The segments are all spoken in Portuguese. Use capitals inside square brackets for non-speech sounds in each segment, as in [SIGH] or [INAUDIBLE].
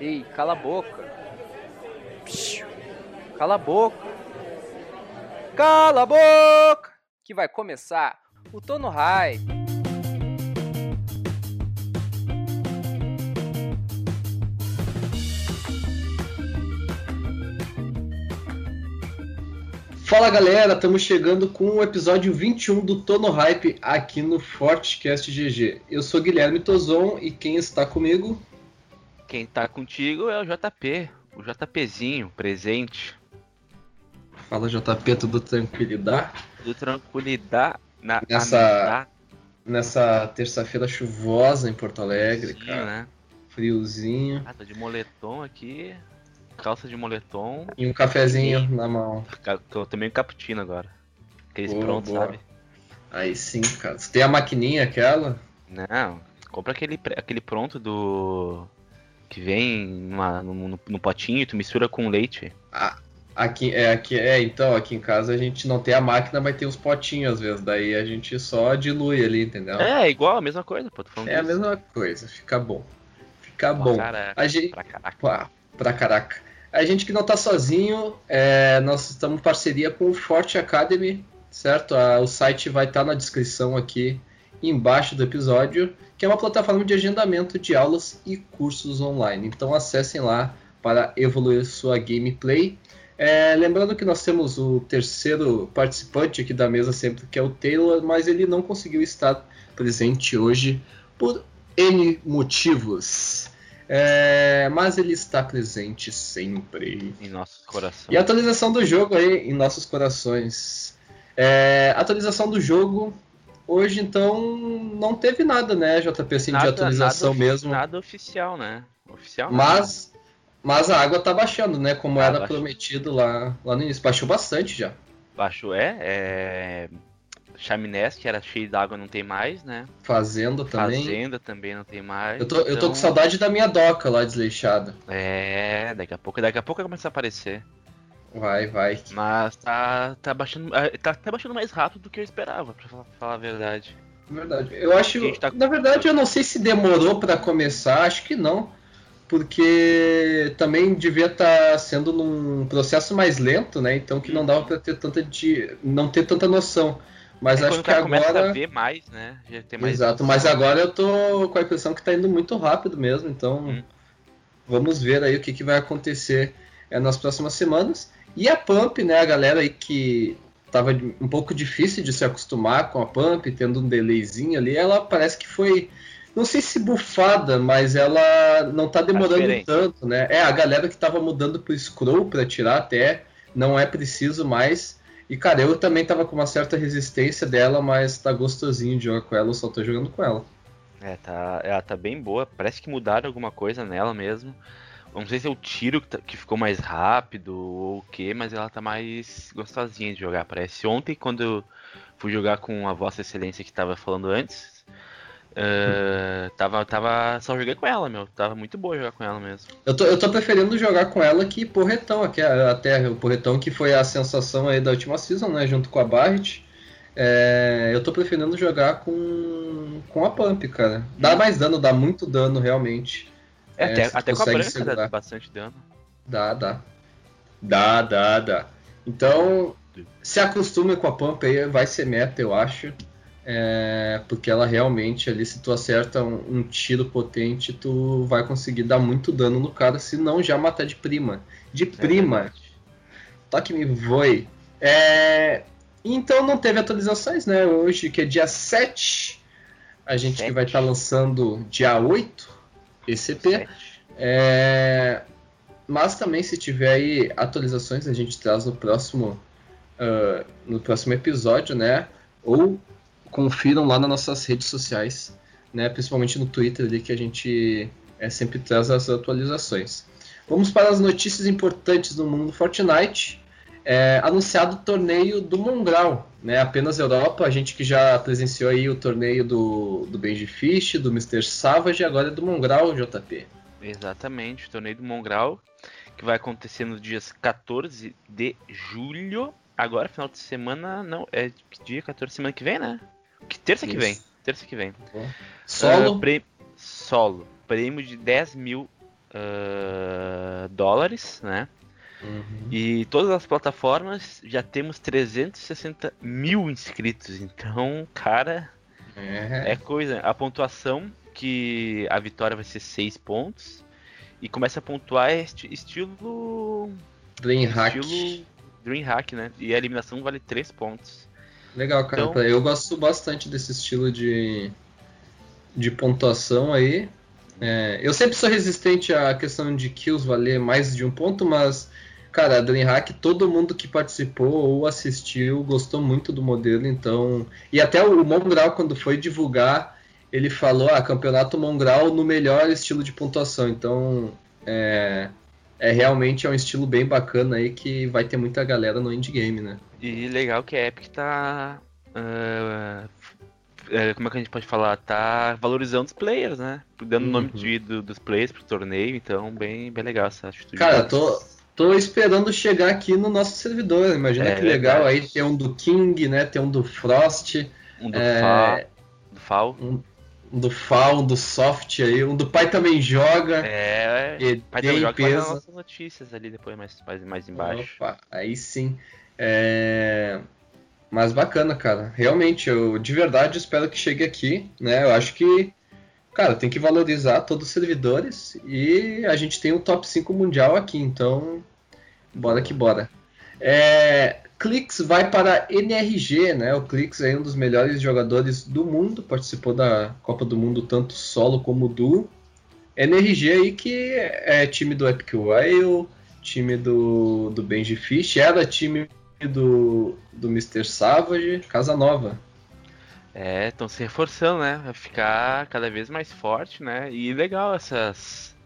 Ei, cala a boca. Cala a boca. Cala a boca! Que vai começar o Tono Hype. Fala galera, estamos chegando com o episódio 21 do Tono Hype aqui no Fortecast GG. Eu sou Guilherme Tozon e quem está comigo? Quem tá contigo é o JP, o JPzinho, presente. Fala JP, tudo tranquilidade? Tudo tranquilidade na Nessa, nessa terça-feira chuvosa em Porto Alegre, Friozinho, cara. né? Friozinho. Ah, tô de moletom aqui, calça de moletom. E um cafezinho na mão. Tô também cappuccino agora. Aqueles Boa, prontos, boa. sabe? Aí sim, cara. Você tem a maquininha aquela? Não, compra aquele, aquele pronto do. Que vem numa- no, no- potinho e tu mistura com leite. Aqui, é, aqui, é, então, aqui em casa a gente não tem a máquina, mas tem os potinhos às vezes. Daí a gente só dilui ali, entendeu? É, igual, a mesma coisa, pô. Tô falando É a disso. mesma coisa, fica bom. Fica Pra bom. caraca, A gente, pra caraca. Pá, pra caraca. A gente que não tá sozinho, é, nós estamos em parceria com o Forte Academy, certo? Ah, o site vai estar na descrição aqui embaixo do episódio, que é uma plataforma de agendamento de aulas e cursos online. Então acessem lá para evoluir sua gameplay. É, lembrando que nós temos o terceiro participante aqui da mesa sempre, que é o Taylor, mas ele não conseguiu estar presente hoje por N motivos. É, mas ele está presente sempre. Em nossos corações. E a atualização do jogo aí em nossos corações. É, atualização do jogo. Hoje, então, não teve nada, né, JP, assim, de atualização nada, mesmo. Nada oficial, né? Oficial Mas, mas a água tá baixando, né? Como Ah, era baixou. prometido lá, lá no início. Baixou bastante já. Baixo é, é. Chaminés, que era cheio d'água, não tem mais, né? Fazenda também. Fazenda também não tem mais. Eu tô, eu tô então, com saudade da minha doca lá desleixada. É, daqui a pouco, daqui a pouco vai começar a aparecer. Vai, vai. Mas tá, tá baixando. ah, Tá até baixando mais rápido do que eu esperava, pra falar, falar a verdade. Verdade. Eu acho. Tá- Na verdade, eu não sei se demorou pra começar, acho que não. Porque também devia estar sendo num processo mais lento, né? Então que não dava pra ter tanta de. não ter tanta noção. Mas é acho que agora. a ver mais, né? Já tem mais Exato, noção. mas agora eu tô com a impressão que tá indo muito rápido mesmo, então Hum. vamos ver aí o que, que vai acontecer é, nas próximas semanas. E a Pump, né, a galera aí que tava um pouco difícil de se acostumar com a Pump, tendo um delayzinho ali, ela parece que foi, não sei se bufada, mas ela não tá demorando diferente. tanto, né? É, a galera que tava mudando pro scroll pra tirar até, não é preciso mais. E, cara, eu também tava com uma certa resistência dela, mas tá gostosinho de jogar com ela, eu só tô jogando com ela. É, tá, ela tá bem boa. Parece que mudaram alguma coisa nela mesmo. Não sei se é o tiro que, tá- que ficou mais rápido ou o que, mas ela tá mais gostosinha de jogar. Parece ontem, quando eu fui jogar com a Vossa Excelência que tava falando antes, eh, tava, tava. Só joguei com ela, meu. Tava muito boa jogar com ela mesmo. Eu tô, eu tô preferindo jogar com ela que Porretão, aqui, até o Porretão que foi a sensação aí da última season, né, junto com a Barret. É, eu tô preferindo jogar com, com a Pump, cara. Dá mais dano, dá muito dano realmente. É, É, até, até com a branca dá segurar. bastante dano. Dá, dá. Dá, dá, dá. Então, se acostume com a Pump aí, vai ser meta, eu acho. É, porque ela realmente ali, se tu acerta um, um tiro potente, tu vai conseguir dar muito dano no cara, se não já matar de prima. De prima, verdade. toque me voe. É, então não teve atualizações, né? Hoje, que é dia 7, a gente que Sete. vai estar lançando dia 8, ECP. É, mas também se tiver aí atualizações a gente traz no próximo ah, no próximo episódio, né? Ou confiram lá nas nossas redes sociais, né? Principalmente no Twitter ali que a gente é, sempre traz as atualizações. Vamos para as notícias importantes do mundo Fortnite. É, anunciado o torneio do Mongrau, né? Apenas Europa, a gente que já presenciou aí o torneio do, do Benji Fish, do Mr. Savage, e agora é do Mongrau, JP. Exatamente, o torneio do Mongrau, que vai acontecer nos dias 14 de julho. Agora, final de semana, não, é que dia 14 semana que vem, né? Que terça que Isso. vem. Terça que vem. Solo, Ah, pre- Solo. Prêmio de 10 mil uh, dólares, né? Uhum. E todas as plataformas já temos 360 mil inscritos. Então, cara, É. é coisa. A pontuação que a vitória vai ser 6 pontos. E começa a pontuar esti- estilo. Dreamhack. Estilo Dreamhack, né? E a eliminação vale 3 pontos. Legal, cara. Então- Eu gosto bastante desse estilo de, de pontuação aí. É, eu sempre sou resistente à questão de kills valer mais de um ponto, mas, cara, a Dreamhack, todo mundo que participou ou assistiu gostou muito do modelo, então. E até o Mongrau, quando foi divulgar, ele falou: ah, campeonato Mongrau no melhor estilo de pontuação. Então, é, é realmente é um estilo bem bacana aí que vai ter muita galera no endgame, né? E legal que a Epic tá. é, como é que a gente pode falar? Tá valorizando os players, né? Dando o nome Uhum. de- do- dos players pro torneio, então bem, bem legal essa atitude. Cara, tô, tô esperando chegar aqui no nosso servidor. Imagina É que legal verdade. aí ter um do King, né? Ter um do Frost, Um do é, Fal. Do Fal. um do Fall, um do Soft aí, um do pai também joga. É, E Pai dar peso. nossas notícias ali depois, mais, mais, mais embaixo. Opa, aí sim. É, Mas bacana, cara. Realmente, eu de verdade espero que chegue aqui, né? Eu acho que, cara, tem que valorizar todos os servidores e a gente tem o top 5 mundial aqui, então bora que bora. É, Clix vai para NRG, né? O Clix é um dos melhores jogadores do mundo, participou da Copa do Mundo tanto solo como duo. NRG aí que é time do Epic Whale, time do, do Benji Fish, era time do, do Mr. Savage, Casa Nova. É, estão se reforçando, né? Vai ficar cada vez mais forte, né? E legal essas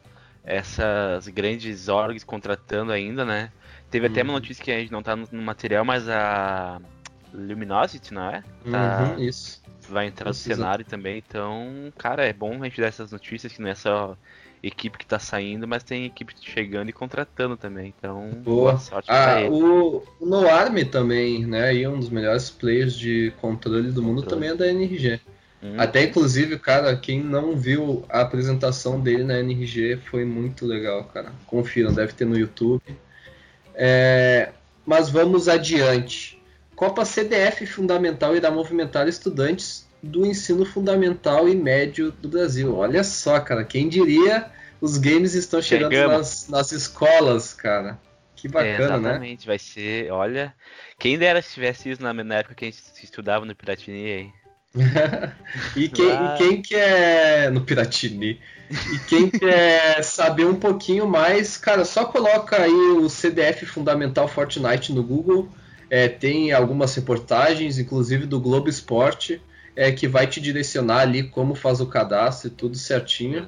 essas grandes orgs contratando ainda, né? Teve até uma Uhum. notícia que a gente não tá no, no material, mas a Luminosity, não é? Tá, Uhum, isso. vai entrar Precisa- no cenário também, então, cara, é bom a gente dar essas notícias que não é só equipe que tá saindo, mas tem equipe chegando e contratando também, então Boa. boa sorte pra Ah, ele. o, Noarme também, né? E um dos melhores players de controle do mundo Controle. também é da NRG. Hum, Até inclusive, cara, quem não viu a apresentação dele na NRG foi muito legal, cara. Confiram, deve ter no YouTube. É, mas vamos adiante. Copa CDF Fundamental irá movimentar estudantes do ensino fundamental e médio do Brasil. Olha só, cara, quem diria os games estão chegando nas, nas escolas, cara. Que É, bacana, né? exatamente, vai ser, olha, quem dera se tivesse isso na, na época que a gente estudava no Piratini aí. [LAUGHS] E quem, Ah. e quem quer. No Piratini. E quem quer saber um pouquinho mais, cara, só coloca aí o CDF Fundamental Fortnite no Google. É, tem algumas reportagens, inclusive do Globo Esporte, é, que vai te direcionar ali como faz o cadastro e tudo certinho.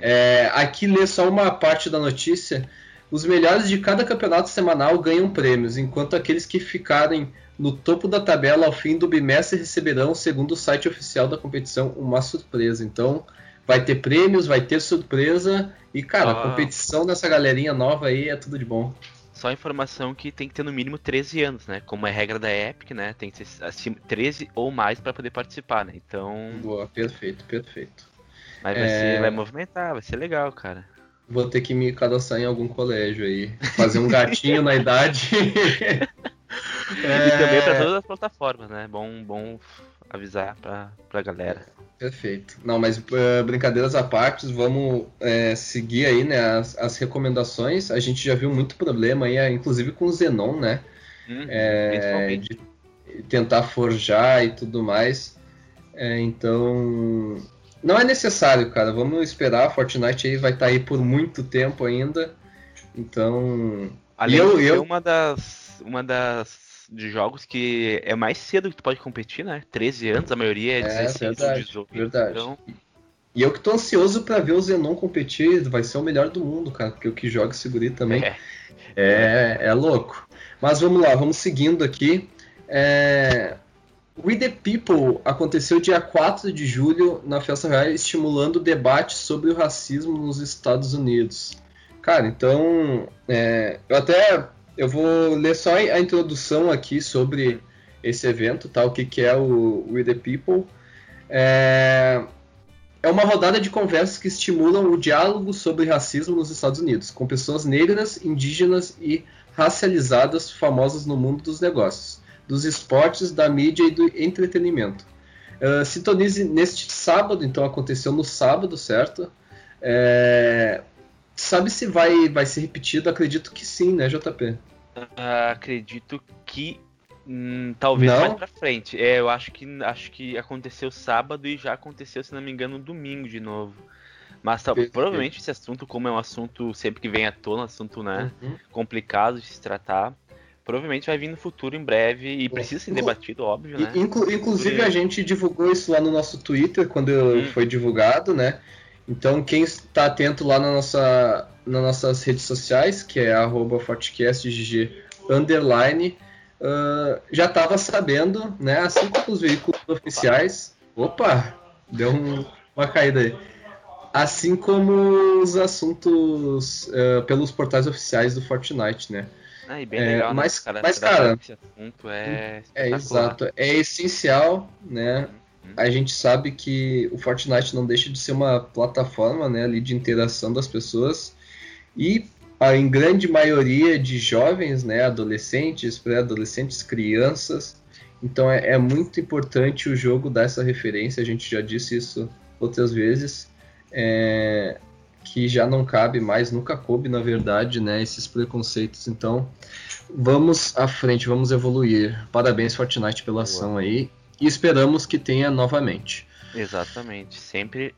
É, aqui lê só uma parte da notícia. Os melhores de cada campeonato semanal ganham prêmios, enquanto aqueles que ficarem no topo da tabela ao fim do bimestre receberão, segundo o site oficial da competição, uma surpresa. Então, vai ter prêmios, vai ter surpresa. E, cara, a Ah. competição dessa galerinha nova aí é tudo de bom. Só informação que tem que ter no mínimo 13 anos, né? Como é regra da Epic, né? Tem que ser acima, 13 ou mais para poder participar, né? Então, Boa, perfeito, perfeito. mas vai, É. ser, vai movimentar, vai ser legal, cara. Vou ter que me cadastrar em algum colégio aí. Fazer um gatinho na idade. [LAUGHS] [LAUGHS] E também É. para todas as plataformas, né? Bom, bom avisar pra, pra galera. Perfeito. Não, mas eh, brincadeiras à parte, vamos eh, seguir aí, né, as, as recomendações. A gente já viu muito problema aí, eh, inclusive com o Zenon, né? É, de tentar forjar e tudo mais. É, então, não é necessário, cara. Vamos esperar. A Fortnite aí vai estar aí por muito tempo ainda. Então, Além eu- eu- uma das. Uma das. De jogos que é mais cedo que tu pode competir, né? 13 anos, a maioria é É, 16 ou verdade, 18. verdade. Então, e eu que tô ansioso pra ver o Zenon competir. Vai ser o melhor do mundo, cara. Porque o que joga esse guri também. é, É, é louco. Mas vamos lá, vamos seguindo aqui. É... We the People aconteceu dia 4 de julho na Festa Real, estimulando o debate sobre o racismo nos Estados Unidos. Cara, então, é, eu até eu vou ler só a introdução aqui sobre esse evento, tá? O que, que é o We the People. É, é uma rodada de conversas que estimulam o diálogo sobre racismo nos Estados Unidos, com pessoas negras, indígenas e racializadas famosas no mundo dos negócios, dos esportes, da mídia e do entretenimento. Uh, sintonize neste sábado, então aconteceu no sábado, certo? É... Sabe se vai, vai ser repetido? Acredito que sim, né, JP? Uh, acredito que hum, talvez Não? mais pra frente. É, eu acho que acho que aconteceu sábado e já aconteceu, se não me engano, domingo de novo. Mas tá, provavelmente esse assunto, como é um assunto sempre que vem à tona, um assunto né, Uhum. complicado de se tratar, provavelmente vai vir no futuro em breve e precisa ser debatido, óbvio, né? inclu- inclusive a gente divulgou isso lá no nosso Twitter quando Hum. foi divulgado, né? Então quem está atento lá na nossa, nas nossas redes sociais, que é arroba fortecastgg underline, ah, já estava sabendo, né? Assim como os veículos oficiais. Opa! Deu um- uma caída aí. Assim como os assuntos ah, pelos portais oficiais do Fortnite, né? Ah, e bem É, legal, mas- né? Cara, mas, cara, Esse assunto é, É exato, é essencial, né? A gente sabe que o Fortnite não deixa de ser uma plataforma, né, ali de interação das pessoas e a em grande maioria de jovens, né, adolescentes, pré-adolescentes, crianças. Então é, é muito importante o jogo dar essa referência. A gente já disse isso outras vezes, é, que já não cabe mais, nunca coube na verdade, né, esses preconceitos. Então vamos à frente, vamos evoluir. Parabéns Fortnite pela ação aí e esperamos que tenha novamente. Exatamente. Sempre,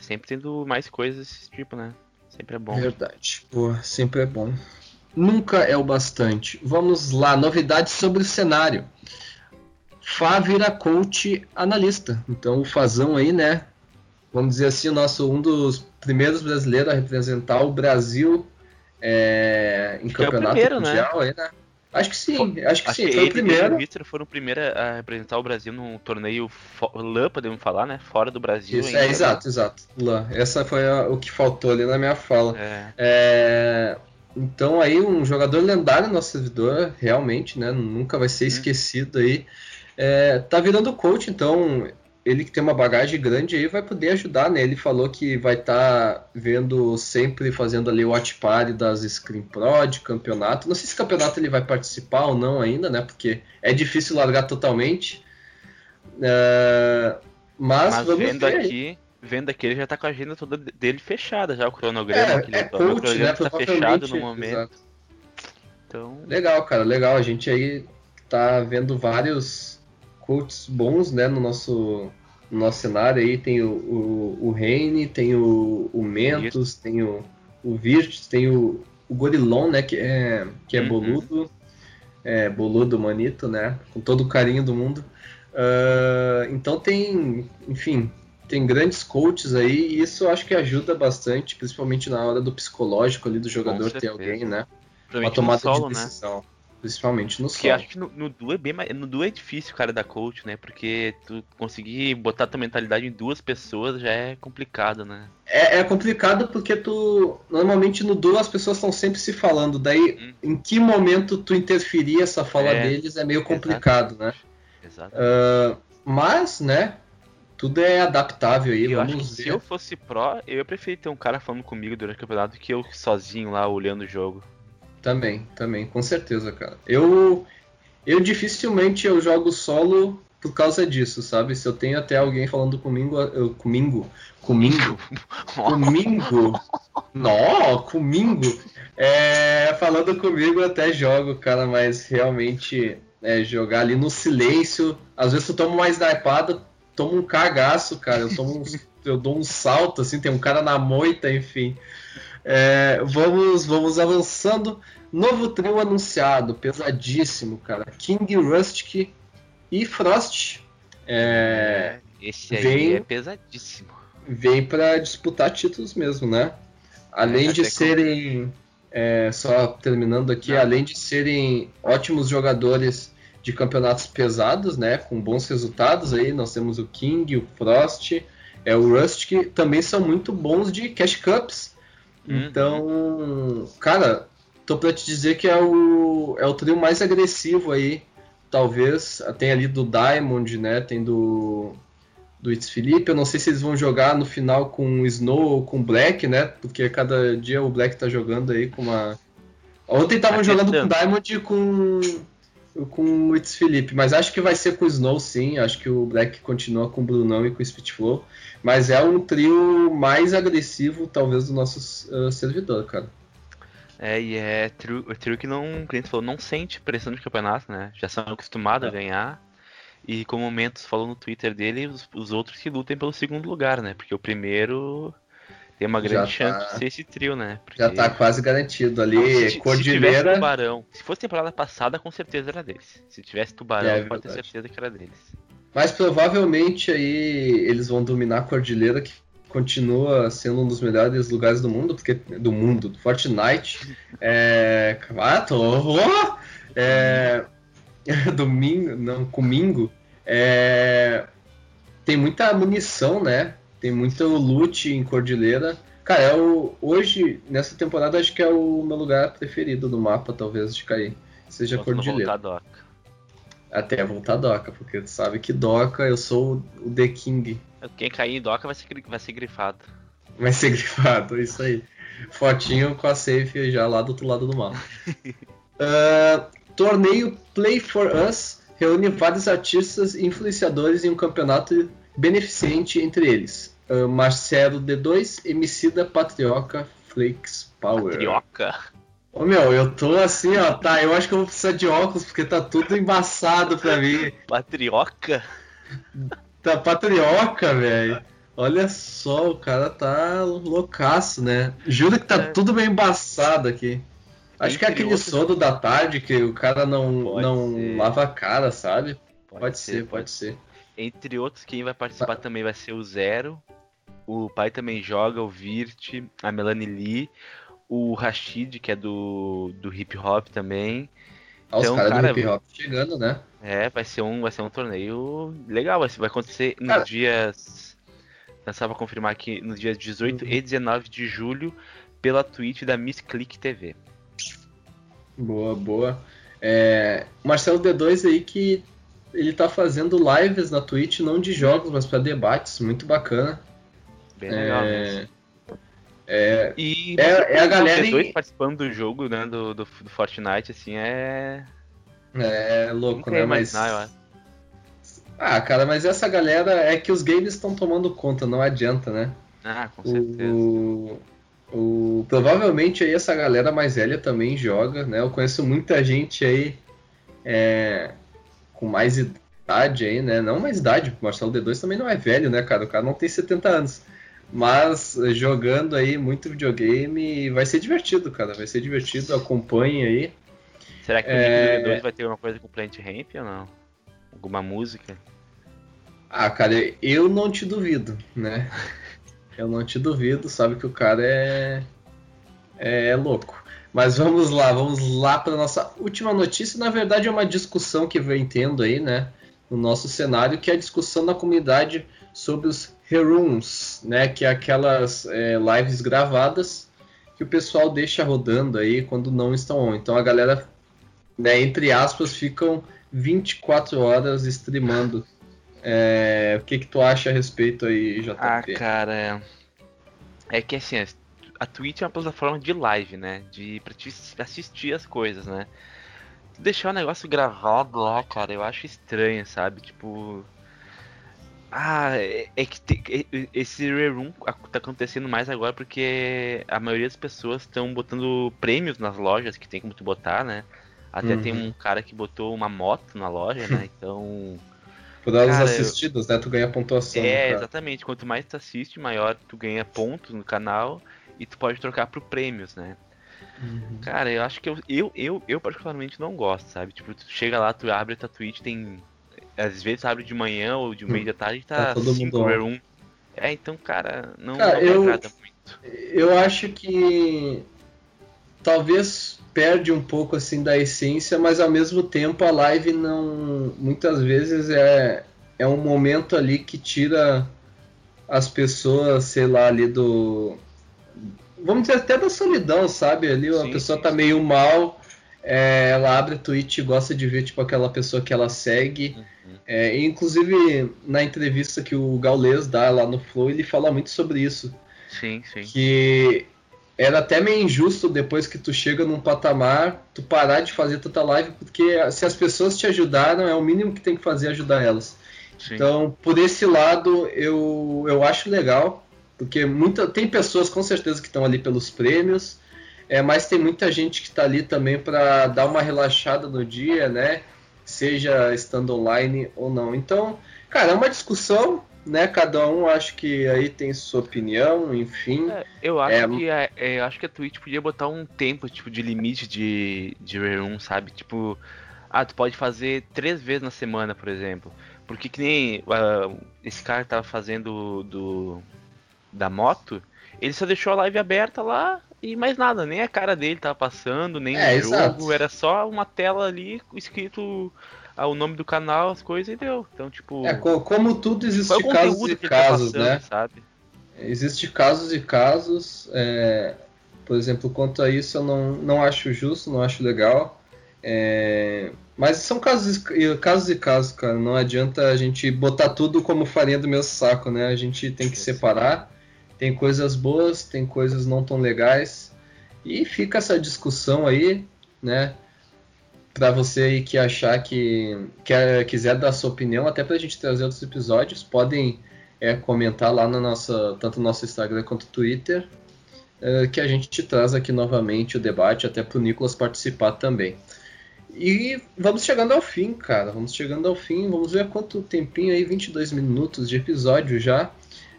sempre tendo mais coisas desse tipo, né? Sempre é bom. Verdade. Pô, sempre é bom. Nunca é o bastante. Vamos lá, novidades sobre o cenário. Fá vira coach analista. Então o Fazão aí, né? Vamos dizer assim, o nosso um dos primeiros brasileiros a representar o Brasil é, em Acho é campeonato primeiro, né? mundial aí, né? Acho que sim, acho que Acho sim, que foi ele o primeiro. e o foram o primeiro a representar o Brasil num torneio LAN, podemos falar, né? Fora do Brasil. Isso, é, né? exato, exato. Lá, essa foi a- o que faltou ali na minha fala. É, É, então aí um jogador lendário no nosso servidor, realmente, né? Nunca vai Uhum. ser esquecido aí. É, tá virando coach, então ele que tem uma bagagem grande aí vai poder ajudar, né? Ele falou que vai estar vendo sempre fazendo ali o watch party das Screen Pro de campeonato. Não sei se campeonato ele vai participar ou não ainda, né? Porque é difícil largar totalmente. É, mas, Mas vamos vendo ver aqui, vendo aqui, ele já tá com a agenda toda dele fechada, já o cronograma que ele É, é o coach, cronograma né? tá fechado no momento. exato. Então, Legal, cara, legal. A gente aí tá vendo vários coaches bons, né, no nosso, no nosso cenário aí. Tem o, o, o Reine, tem o, o Mentos, tem o, o Virtus, tem o, o Gorilon, né, que é, que é Uhum. boludo. É, boludo, manito, né, com todo o carinho do mundo. Ah, então tem, enfim, tem grandes coaches aí e isso acho que ajuda bastante, principalmente na hora do psicológico ali do jogador ter alguém, né? Uma provavelmente no tomada solo, de né? Principalmente no Porque solo. acho que no, no duo é bem no duo é difícil, cara, da coach, né? Porque tu conseguir botar tua mentalidade em duas pessoas já é complicado, né? É, é complicado porque tu. Normalmente no duo as pessoas estão sempre se falando. Daí, Hum. em que momento tu interferir essa fala É, deles é meio complicado, né? Exato. Ah, mas, né? Tudo é adaptável aí. eu acho que Vamos se ver. eu fosse pró, eu ia preferir ter um cara falando comigo durante o campeonato que eu sozinho lá olhando o jogo. Também, também, com certeza, cara. Eu, eu dificilmente eu jogo solo por causa disso, sabe? Se eu tenho até alguém falando comigo, eu, comigo, comigo, [LAUGHS] comigo, nó, comigo, é, falando comigo eu até jogo, cara, mas realmente é, jogar ali no silêncio, às vezes tu toma uma snipada, toma um cagaço, cara, eu tomo um, [LAUGHS] eu dou um salto, assim, tem um cara na moita, enfim. É, vamos, vamos avançando. Novo trio anunciado, pesadíssimo, cara. King, Rustic e Frost. É, Esse aí vem- é pesadíssimo. vem para disputar títulos mesmo, né? Além É, de serem, é, só terminando aqui, Não. além de serem ótimos jogadores de campeonatos pesados, né? Com bons resultados aí, nós temos o King, o Frost, é o Rust que também são muito bons de Cash Cups. Uhum. Então, cara, tô pra te dizer que é o, é o trio mais agressivo aí. Talvez tem ali do Diamond, né? Tem do do It's Felipe. Eu não sei se eles vão jogar no final com o Snow ou com o Black, né? Porque cada dia o Black tá jogando aí com uma. Ontem estavam Tá jogando com testando. Diamond e com. Com o It's Felipe, mas acho que vai ser com o Snow sim. Acho que o Black continua com o Brunão e com o Spitflow. Mas é um trio mais agressivo, talvez, do nosso uh, servidor, cara. É, e é trio, o trio que não, o cliente falou, não sente pressão de campeonato, né? Já são acostumados a ganhar. E como o Mentos falou no Twitter dele, os, os outros que lutem pelo segundo lugar, né? Porque o primeiro tem uma Já grande tá- chance de ser esse trio, né? Porque Já tá quase garantido Não, ali. se, ti- se tivesse Cordilheira. Tubarão, se fosse temporada passada, com certeza era deles. Se tivesse Tubarão, É, pode ter certeza que era deles. Mas provavelmente aí eles vão dominar a Cordilheira, que continua sendo um dos melhores lugares do mundo, porque do mundo, do Fortnite. [LAUGHS] É. Ah, tô. É. [LAUGHS] Domingo, não, comingo. É. Tem muita munição, né? Tem muito loot em Cordilheira. Cara, é o, hoje, nessa temporada, acho que é o meu lugar preferido no mapa, talvez, de cair. Seja Vamos Cordilheira. voltar Doca. Até voltar Doca, porque tu sabe que Doca eu sou o The King. Quem cair em Doca vai ser, vai ser grifado. Vai ser [LAUGHS] grifado, isso aí. Fotinho com a safe já lá do outro lado do mapa. [LAUGHS] Ah, torneio Play for Us reúne vários artistas e influenciadores em um campeonato beneficente entre eles. Ah, Marcelo D2, Emicida, Patrioca, Flakes Power. Patrioca? Ô meu, eu tô assim, ó, tá, eu acho que eu vou precisar de óculos porque tá tudo embaçado pra mim. Patrioca? Tá patrioca, velho. Olha só, o cara tá loucaço, né? Juro que tá É. tudo meio embaçado aqui. Acho que é Entre aquele outros- sono da tarde que o cara não, Pode não ser. lava a cara, sabe? Pode, ser, pode ser. Entre outros, quem vai participar também vai ser o Zero. O pai também joga, o Virt, a Melanie Lee, o Rashid, que é do, do hip hop também. Ah, os Então, caras do cara, hip hop chegando, né? É, vai ser um, vai ser um torneio legal. Vai, vai acontecer nos Cara- dias. Eu só pra confirmar aqui, nos dias 18 Uhum. e 19 de julho, pela Twitch da Miss Click TV. Boa, boa. É, Marcelo D2 aí que ele tá fazendo lives na Twitch, não de jogos, mas pra debates, muito bacana. Bem legal É, mesmo. é, E é- é a galera dois em- participando do jogo, né, do, do, do Fortnite, assim, é... é louco, Nunca né? Mas. Ah, cara, mas essa galera é que os games estão tomando conta, não adianta, né? Ah, com certeza. O, o, provavelmente aí essa galera mais velha também joga, né? Eu conheço muita gente aí é, com mais idade aí, né? Não mais idade, o Marcelo D2 também não é velho, né, cara? O cara não tem 70 anos. Mas eh, jogando aí muito videogame vai ser divertido, cara. Vai ser divertido, acompanhe aí. Será que o é- Nico D2 vai ter alguma coisa com Plant Ramp ou não? Alguma música? Ah, cara, eu não te duvido, né? Eu não te duvido, sabe que o cara é, é louco. Mas vamos lá, vamos lá para nossa última notícia. Na verdade, é uma discussão que vem tendo aí, né, no nosso cenário, que é a discussão na comunidade sobre os Herooms, né, que é aquelas é, lives gravadas que o pessoal deixa rodando aí quando não estão on. Então a galera, né, entre aspas, ficam 24 horas streamando. É, o que que tu acha a respeito aí, JP? Ah, cara, é- é que assim, a Twitch é uma plataforma de live, né? De pra te assistir as coisas, né? Deixar o negócio gravado lá, cara, eu acho estranho, sabe? Tipo. Ah, é, é que te- é- esse Reroom tá acontecendo mais agora porque a maioria das pessoas estão botando prêmios nas lojas que tem como tu botar, né? Até tem Uhum. um cara que botou uma moto na loja, né? [LAUGHS] Então. Por horas Cara, eu- assistidas, né? Tu ganha pontuação. É, cara. exatamente. Quanto mais tu assiste, maior tu ganha pontos no canal e tu pode trocar por prêmios, né? Uhum. Cara, eu acho que eu, eu, eu, eu particularmente não gosto, sabe? Tipo, tu chega lá, tu abre a tua Twitch, tem. Às vezes tu abre de manhã ou de meio da tarde e Tá tá todo 5 mundo on. rare 1. É, então, cara, não, Cara, não eu- agrada muito. Eu acho que talvez perde um pouco assim da essência, mas ao mesmo tempo a live não. Muitas vezes é, é um momento ali que tira as pessoas, sei lá, ali do. Vamos dizer até da solidão, sabe? Ali a Sim, pessoa sim, tá sim. meio mal é, ela abre a Twitch e gosta de ver tipo aquela pessoa que ela segue. Uhum. É, inclusive na entrevista que o Gaules dá lá no Flow, ele fala muito sobre isso. Sim, sim. Que era até meio injusto depois que tu chega num patamar, tu parar de fazer tanta live, porque se as pessoas te ajudaram, é o mínimo que tem que fazer ajudar elas. Sim. Então, por esse lado, eu, eu acho legal, porque muita, tem pessoas com certeza que estão ali pelos prêmios, é, mas tem muita gente que está ali também para dar uma relaxada no dia, né? Seja estando online ou não. Então, cara, é uma discussão, né? Cada um acho que aí tem sua opinião, enfim. É, eu acho é... que a, é, eu acho que a Twitch podia botar um tempo, tipo, de limite de, de room, sabe? Tipo, ah, tu pode fazer três vezes na semana, por exemplo. Porque que nem uh, esse cara tava fazendo do da moto, ele só deixou a live aberta lá e mais nada, nem a cara dele tava passando, nem é, o jogo, exato. era só uma tela ali escrito ah, o nome do canal, as coisas e deu. Então, tipo. É, como tudo existe casos e tá casos, tá passando, né? Sabe? Existe casos e casos. É, por exemplo, quanto a isso eu não, não acho justo, não acho legal. É, mas são casos, casos e casos, cara. Não adianta a gente botar tudo como farinha do meu saco, né? A gente tem que separar tem coisas boas, tem coisas não tão legais. E fica essa discussão aí, né? Para você aí que achar que quer, quiser dar sua opinião, até para a gente trazer outros episódios, podem é, comentar lá no nosso, tanto no nosso Instagram quanto no Twitter, é, que a gente te traz aqui novamente o debate, até para o Nicolas participar também. E vamos chegando ao fim, cara. Vamos chegando ao fim. Vamos ver quanto tempinho aí, 22 minutos de episódio já.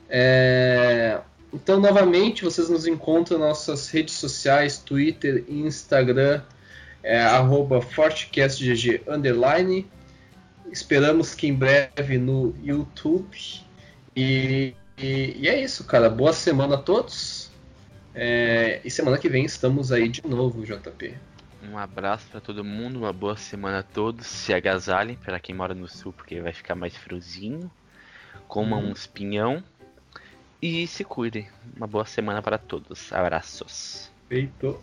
É... Então, novamente, vocês nos encontram nas nossas redes sociais, Twitter e Instagram, é, FortecastGG underline. Esperamos que em breve no YouTube. E, e, e é isso, cara. Boa semana a todos. É, e semana que vem estamos aí de novo, JP. Um abraço para todo mundo, uma boa semana a todos. Se agasalhem para quem mora no sul, porque vai ficar mais friozinho. Coma hum. uns pinhão e se cuidem. Uma boa semana para todos. Abraços. Feito.